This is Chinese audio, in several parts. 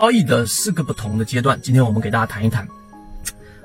交易的四个不同的阶段，今天我们给大家谈一谈。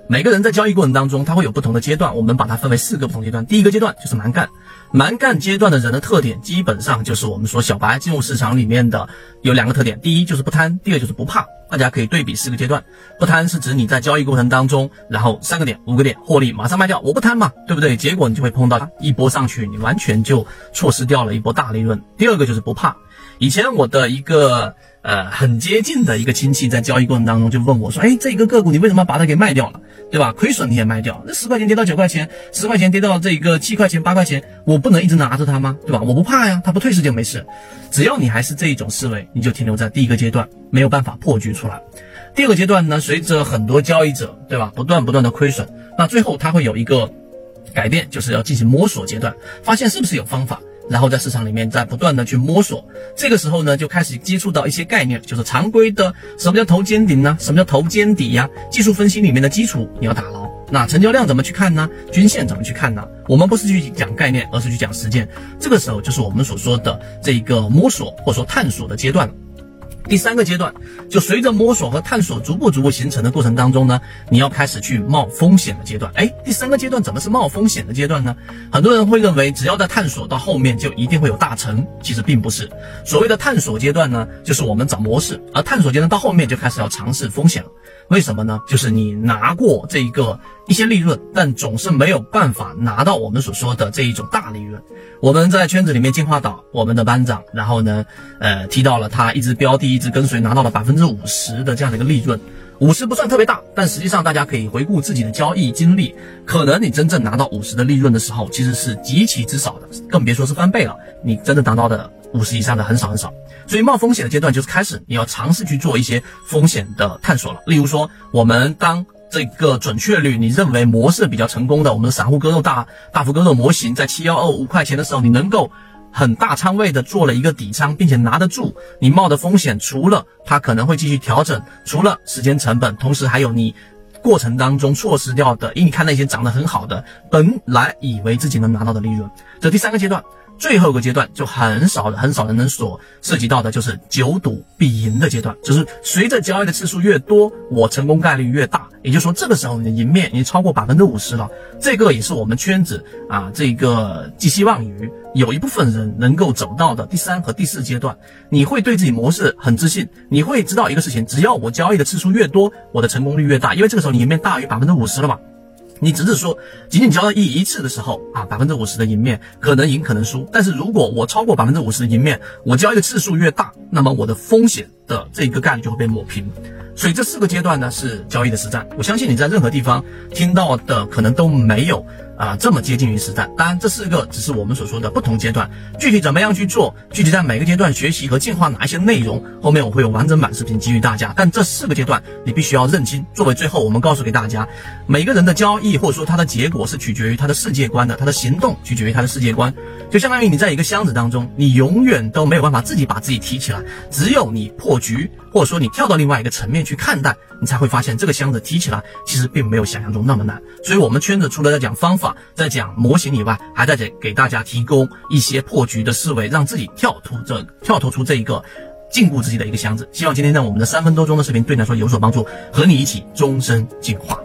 每个人在交易过程当中，他会有不同的阶段，我们把它分为四个不同阶段。第一个阶段就是蛮干，蛮干阶段的人的特点，基本上就是我们说小白进入市场里面的有两个特点，第一就是不贪，第二就是不怕。大家可以对比四个阶段，不贪是指你在交易过程当中，然后三个点、五个点获利马上卖掉，我不贪嘛，对不对？结果你就会碰到一波上去，你完全就错失掉了一波大利润。第二个就是不怕。以前我的一个呃很接近的一个亲戚在交易过程当中就问我说：“哎，这一个个股你为什么把它给卖掉了？对吧？亏损你也卖掉，那十块钱跌到九块钱，十块钱跌到这个七块钱、八块钱，我不能一直拿着它吗？对吧？我不怕呀，它不退市就没事。只要你还是这一种思维，你就停留在第一个阶段，没有办法破局出来。第二个阶段呢，随着很多交易者对吧不断不断的亏损，那最后他会有一个改变，就是要进行摸索阶段，发现是不是有方法。”然后在市场里面在不断的去摸索，这个时候呢就开始接触到一些概念，就是常规的什么叫头肩顶呢？什么叫头肩底呀？技术分析里面的基础你要打牢。那成交量怎么去看呢？均线怎么去看呢？我们不是去讲概念，而是去讲实践。这个时候就是我们所说的这个摸索或者说探索的阶段了。第三个阶段，就随着摸索和探索逐步逐步形成的过程当中呢，你要开始去冒风险的阶段。哎，第三个阶段怎么是冒风险的阶段呢？很多人会认为，只要在探索到后面就一定会有大成，其实并不是。所谓的探索阶段呢，就是我们找模式，而探索阶段到后面就开始要尝试风险了。为什么呢？就是你拿过这一个一些利润，但总是没有办法拿到我们所说的这一种大利润。我们在圈子里面进化岛，我们的班长，然后呢，呃，提到了他一直标的，一直跟随，拿到了百分之五十的这样的一个利润。五十不算特别大，但实际上大家可以回顾自己的交易经历，可能你真正拿到五十的利润的时候，其实是极其之少的，更别说是翻倍了。你真正拿到的五十以上的很少很少。所以冒风险的阶段就是开始，你要尝试去做一些风险的探索了。例如说，我们当这个准确率你认为模式比较成功的，我们的散户割肉大大幅割肉模型，在七幺二五块钱的时候，你能够很大仓位的做了一个底仓，并且拿得住，你冒的风险除了它可能会继续调整，除了时间成本，同时还有你过程当中错失掉的，因为你看那些涨得很好的，本来以为自己能拿到的利润，这第三个阶段。最后一个阶段就很少的很少人能所涉及到的，就是久赌必赢的阶段，就是随着交易的次数越多，我成功概率越大。也就是说，这个时候你的赢面已经超过百分之五十了。这个也是我们圈子啊，这个寄希望于有一部分人能够走到的第三和第四阶段。你会对自己模式很自信，你会知道一个事情：只要我交易的次数越多，我的成功率越大，因为这个时候你赢面大于百分之五十了嘛。你只是说仅仅交易一次的时候啊，百分之五十的赢面可能赢可能输。但是如果我超过百分之五十的赢面，我交易的次数越大，那么我的风险的这个概率就会被抹平。所以这四个阶段呢是交易的实战。我相信你在任何地方听到的可能都没有。啊，这么接近于实战。当然，这四个只是我们所说的不同阶段，具体怎么样去做，具体在每个阶段学习和进化哪一些内容，后面我会有完整版视频给予大家。但这四个阶段你必须要认清。作为最后，我们告诉给大家，每个人的交易或者说他的结果是取决于他的世界观的，他的行动取决于他的世界观。就相当于你在一个箱子当中，你永远都没有办法自己把自己提起来，只有你破局，或者说你跳到另外一个层面去看待，你才会发现这个箱子提起来其实并没有想象中那么难。所以，我们圈子除了在讲方法。在讲模型以外，还在给给大家提供一些破局的思维，让自己跳脱这跳脱出这一个禁锢自己的一个箱子。希望今天呢，我们的三分多钟的视频对你来说有所帮助，和你一起终身进化。